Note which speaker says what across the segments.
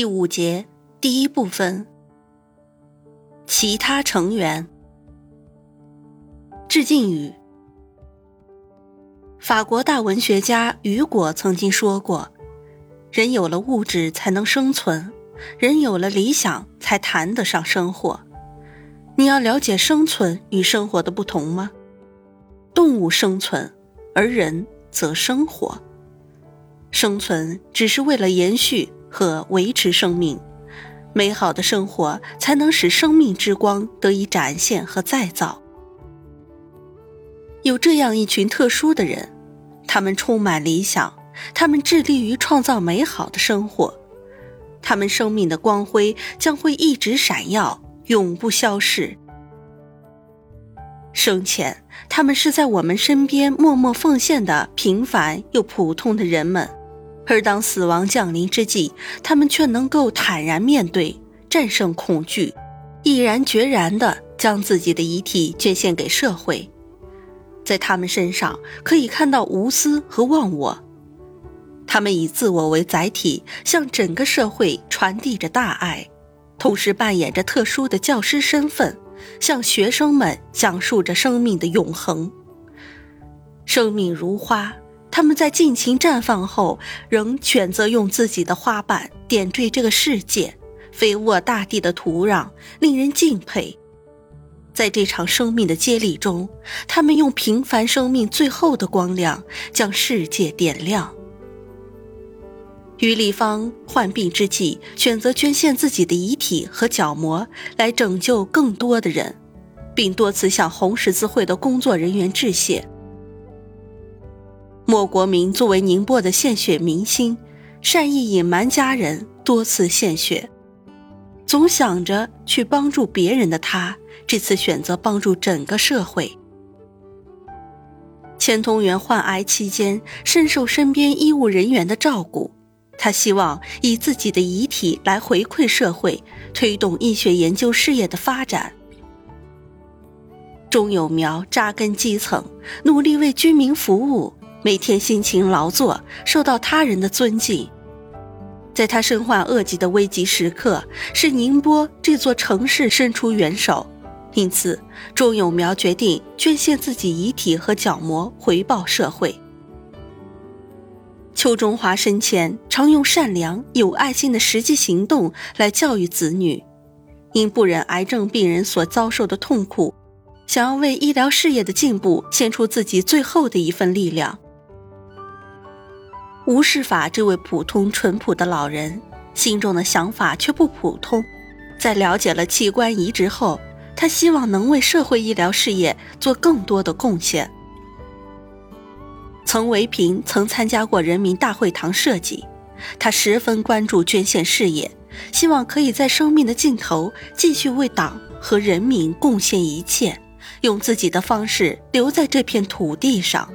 Speaker 1: 第五节第一部分，其他成员。致敬语：法国大文学家雨果曾经说过：“人有了物质才能生存，人有了理想才谈得上生活。”你要了解生存与生活的不同吗？动物生存，而人则生活。生存只是为了延续。和维持生命，美好的生活才能使生命之光得以展现和再造。有这样一群特殊的人，他们充满理想，他们致力于创造美好的生活，他们生命的光辉将会一直闪耀，永不消逝。生前，他们是在我们身边默默奉献的平凡又普通的人们。而当死亡降临之际，他们却能够坦然面对，战胜恐惧，毅然决然地将自己的遗体捐献给社会。在他们身上可以看到无私和忘我，他们以自我为载体，向整个社会传递着大爱，同时扮演着特殊的教师身份，向学生们讲述着生命的永恒。生命如花。他们在尽情绽放后，仍选择用自己的花瓣点缀这个世界，肥沃大地的土壤，令人敬佩。在这场生命的接力中，他们用平凡生命最后的光亮，将世界点亮。于立方患病之际，选择捐献自己的遗体和角膜，来拯救更多的人，并多次向红十字会的工作人员致谢。莫国明作为宁波的献血明星，善意隐瞒家人，多次献血，总想着去帮助别人的他，这次选择帮助整个社会。钱同源患癌期间，深受身边医务人员的照顾，他希望以自己的遗体来回馈社会，推动医学研究事业的发展。钟有苗扎根基层，努力为居民服务。每天辛勤劳作，受到他人的尊敬。在他身患恶疾的危急时刻，是宁波这座城市伸出援手，因此钟永苗决定捐献自己遗体和角膜回报社会。邱中华生前常用善良、有爱心的实际行动来教育子女，因不忍癌症病人所遭受的痛苦，想要为医疗事业的进步献出自己最后的一份力量。吴世法这位普通淳朴的老人，心中的想法却不普通。在了解了器官移植后，他希望能为社会医疗事业做更多的贡献。曾维平曾参加过人民大会堂设计，他十分关注捐献事业，希望可以在生命的尽头继续为党和人民贡献一切，用自己的方式留在这片土地上。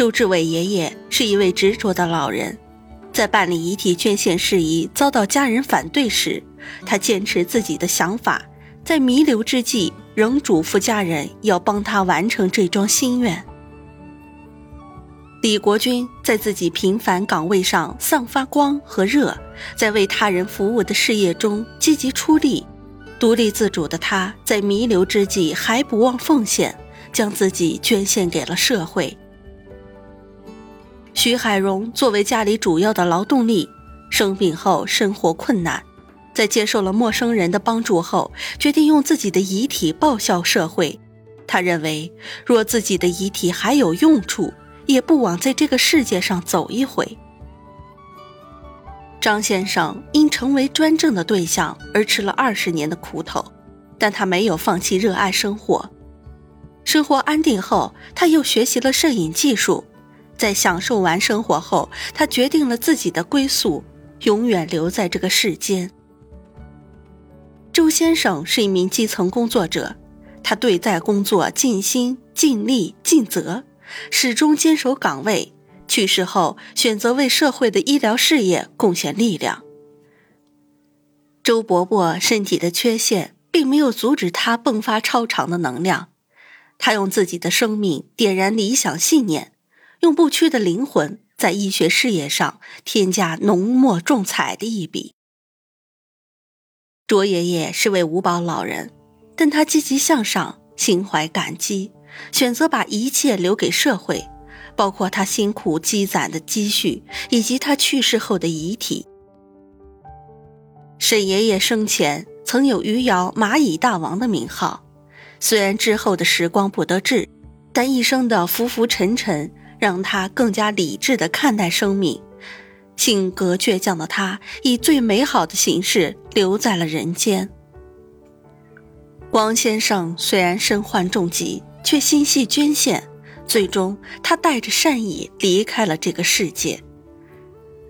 Speaker 1: 周志伟爷爷是一位执着的老人，在办理遗体捐献事宜遭到家人反对时，他坚持自己的想法，在弥留之际仍嘱咐家人要帮他完成这桩心愿。李国军在自己平凡岗位上散发光和热，在为他人服务的事业中积极出力，独立自主的他在弥留之际还不忘奉献，将自己捐献给了社会。徐海荣作为家里主要的劳动力，生病后生活困难，在接受了陌生人的帮助后，决定用自己的遗体报效社会。他认为，若自己的遗体还有用处，也不枉在这个世界上走一回。张先生因成为专政的对象而吃了二十年的苦头，但他没有放弃热爱生活。生活安定后，他又学习了摄影技术。在享受完生活后，他决定了自己的归宿，永远留在这个世间。周先生是一名基层工作者，他对待工作尽心尽力尽责，始终坚守岗位。去世后，选择为社会的医疗事业贡献力量。周伯伯身体的缺陷，并没有阻止他迸发超常的能量，他用自己的生命点燃理想信念。用不屈的灵魂在医学事业上添加浓墨重彩的一笔。卓爷爷是位五保老人，但他积极向上，心怀感激，选择把一切留给社会，包括他辛苦积攒的积蓄以及他去世后的遗体。沈爷爷生前曾有余姚蚂蚁大王的名号，虽然之后的时光不得志，但一生的浮浮沉沉。让他更加理智的看待生命，性格倔强的他以最美好的形式留在了人间。王先生虽然身患重疾，却心系捐献，最终他带着善意离开了这个世界。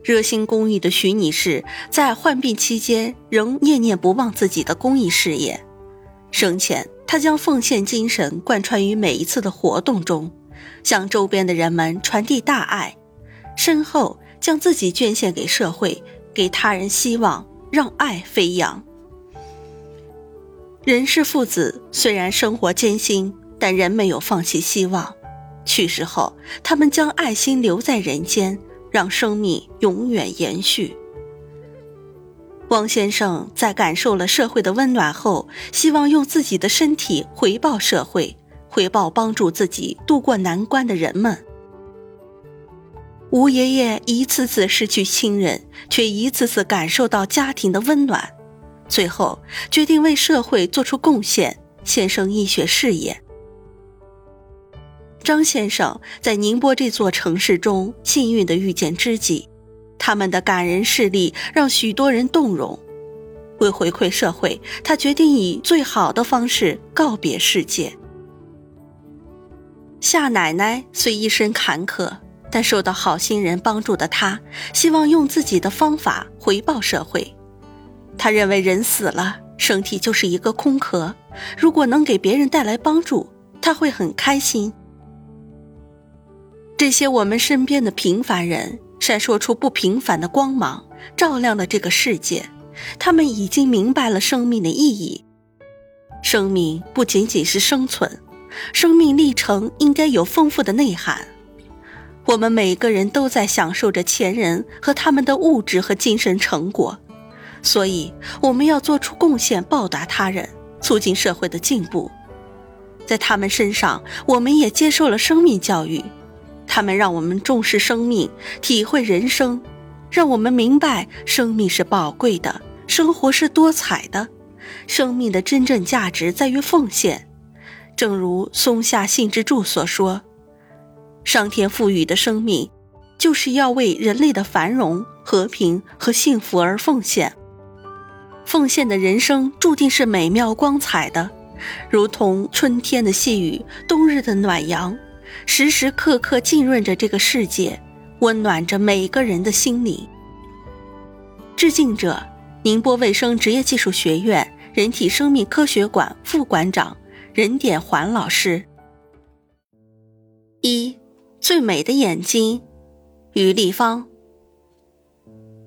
Speaker 1: 热心公益的徐女士在患病期间仍念念不忘自己的公益事业，生前她将奉献精神贯穿于每一次的活动中。向周边的人们传递大爱，身后将自己捐献给社会，给他人希望，让爱飞扬。任氏父子虽然生活艰辛，但仍没有放弃希望。去世后，他们将爱心留在人间，让生命永远延续。汪先生在感受了社会的温暖后，希望用自己的身体回报社会。回报帮助自己渡过难关的人们。吴爷爷一次次失去亲人，却一次次感受到家庭的温暖，最后决定为社会做出贡献，献身医学事业。张先生在宁波这座城市中幸运地遇见知己，他们的感人事例让许多人动容。为回馈社会，他决定以最好的方式告别世界。夏奶奶虽一生坎坷，但受到好心人帮助的她，希望用自己的方法回报社会。她认为人死了，身体就是一个空壳，如果能给别人带来帮助，她会很开心。这些我们身边的平凡人，闪烁出不平凡的光芒，照亮了这个世界。他们已经明白了生命的意义，生命不仅仅是生存。生命历程应该有丰富的内涵。我们每个人都在享受着前人和他们的物质和精神成果，所以我们要做出贡献，报答他人，促进社会的进步。在他们身上，我们也接受了生命教育。他们让我们重视生命，体会人生，让我们明白生命是宝贵的，生活是多彩的，生命的真正价值在于奉献。正如松下幸之助所说：“上天赋予的生命，就是要为人类的繁荣、和平和幸福而奉献。奉献的人生注定是美妙光彩的，如同春天的细雨，冬日的暖阳，时时刻刻浸润着这个世界，温暖着每个人的心灵。”致敬者：宁波卫生职业技术学院人体生命科学馆副馆长。任典环老师。一最美的眼睛，于丽芳。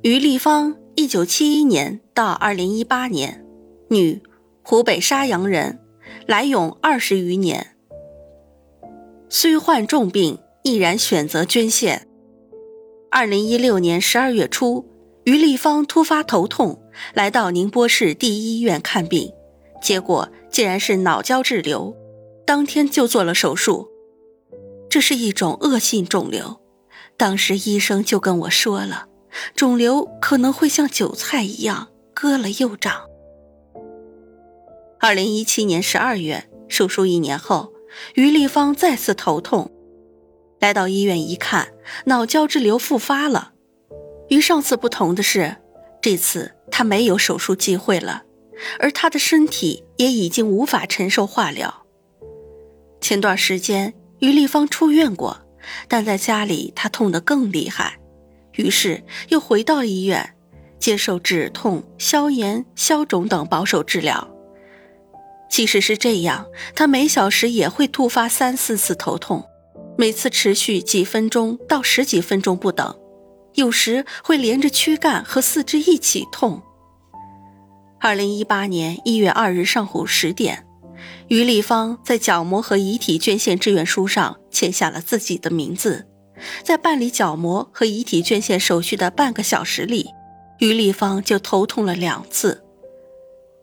Speaker 1: 于丽芳，一九七一年到二零一八年，女，湖北沙洋人，来永二十余年。虽患重病，毅然选择捐献。二零一六年十二月初，于丽芳突发头痛，来到宁波市第一医院看病，结果。竟然是脑胶质瘤，当天就做了手术。这是一种恶性肿瘤，当时医生就跟我说了，肿瘤可能会像韭菜一样割了又长。二零一七年十二月，手术一年后，于丽芳再次头痛，来到医院一看，脑胶质瘤复发了。与上次不同的是，这次她没有手术机会了。而他的身体也已经无法承受化疗。前段时间，于丽芳出院过，但在家里他痛得更厉害，于是又回到医院，接受止痛、消炎、消肿等保守治疗。即使是这样，他每小时也会突发三四次头痛，每次持续几分钟到十几分钟不等，有时会连着躯干和四肢一起痛。二零一八年一月二日上午十点，于立芳在角膜和遗体捐献志愿书上签下了自己的名字。在办理角膜和遗体捐献手续的半个小时里，于立芳就头痛了两次。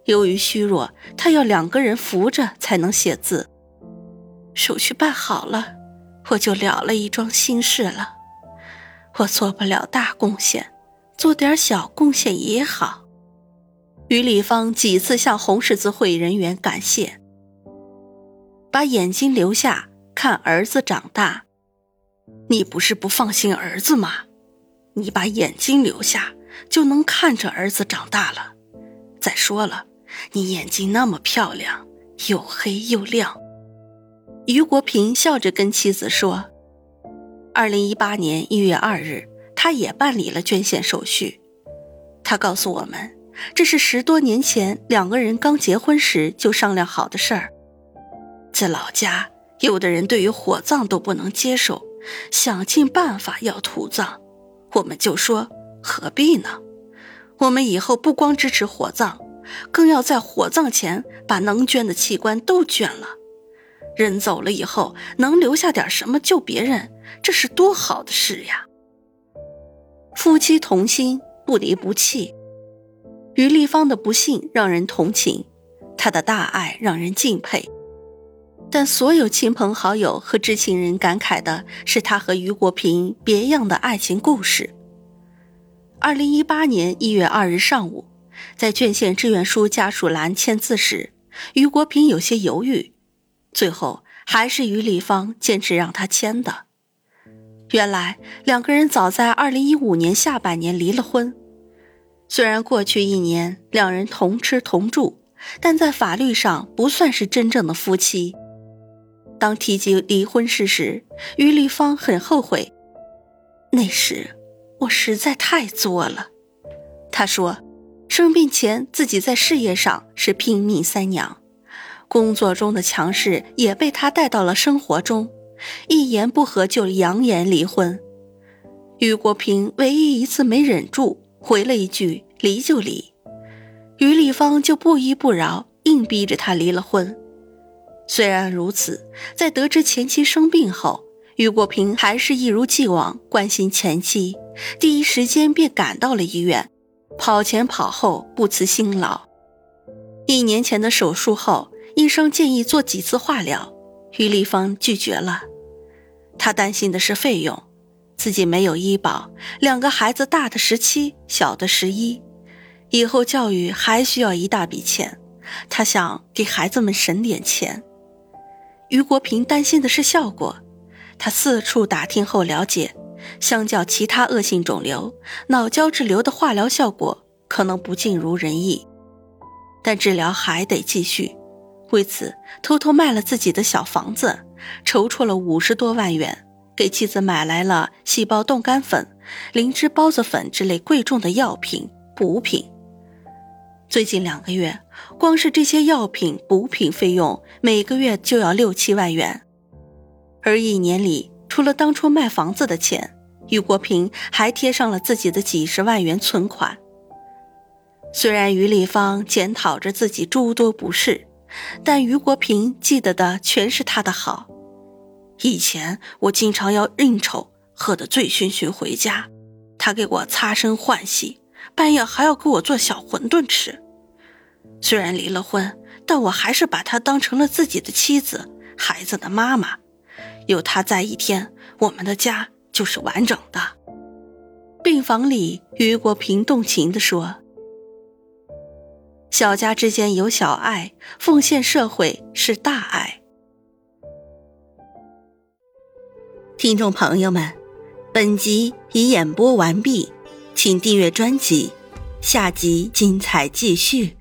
Speaker 1: 由于虚弱，他要两个人扶着才能写字。手续办好了，我就了了一桩心事了。我做不了大贡献，做点小贡献也好。于丽芳几次向红十字会人员感谢。把眼睛留下，看儿子长大。你不是不放心儿子吗？你把眼睛留下，就能看着儿子长大了。再说了。你眼睛那么漂亮，又黑又亮。于国平笑着跟妻子说：“二零一八年一月二日，他也办理了捐献手续。他告诉我们，这是十多年前两个人刚结婚时就商量好的事儿。在老家，有的人对于火葬都不能接受，想尽办法要土葬。我们就说何必呢？我们以后不光支持火葬。”更要在火葬前把能捐的器官都捐了，人走了以后能留下点什么救别人，这是多好的事呀！夫妻同心，不离不弃。于立芳的不幸让人同情，她的大爱让人敬佩，但所有亲朋好友和知情人感慨的是他和于国平别样的爱情故事。二零一八年一月二日上午。在捐献志愿书家属栏签字时，于国平有些犹豫，最后还是于立芳坚持让他签的。原来两个人早在2015年下半年离了婚，虽然过去一年两人同吃同住，但在法律上不算是真正的夫妻。当提及离婚事时，于立芳很后悔，那时我实在太作了。他说。生病前，自己在事业上是拼命三娘，工作中的强势也被他带到了生活中，一言不合就扬言离婚。于国平唯一一次没忍住，回了一句“离就离”，于丽芳就不依不饶，硬逼着他离了婚。虽然如此，在得知前妻生病后，于国平还是一如既往关心前妻，第一时间便赶到了医院。跑前跑后不辞辛劳。一年前的手术后，医生建议做几次化疗，于丽芳拒绝了。她担心的是费用，自己没有医保，两个孩子大的十七，小的十一，以后教育还需要一大笔钱。他想给孩子们省点钱。于国平担心的是效果，他四处打听后了解。相较其他恶性肿瘤，脑胶质瘤的化疗效果可能不尽如人意，但治疗还得继续。为此，偷偷卖了自己的小房子，筹措了五十多万元，给妻子买来了细胞冻干粉、灵芝孢子粉之类贵重的药品补品。最近两个月，光是这些药品补品费用，每个月就要六七万元，而一年里。除了当初卖房子的钱，于国平还贴上了自己的几十万元存款。虽然于丽芳检讨着自己诸多不是，但于国平记得的全是他的好。以前我经常要应酬，喝得醉醺醺回家，他给我擦身换洗，半夜还要给我做小馄饨吃。虽然离了婚，但我还是把她当成了自己的妻子，孩子的妈妈。有他在一天，我们的家就是完整的。病房里，于国平动情地说：“小家之间有小爱，奉献社会是大爱。”听众朋友们，本集已演播完毕，请订阅专辑，下集精彩继续。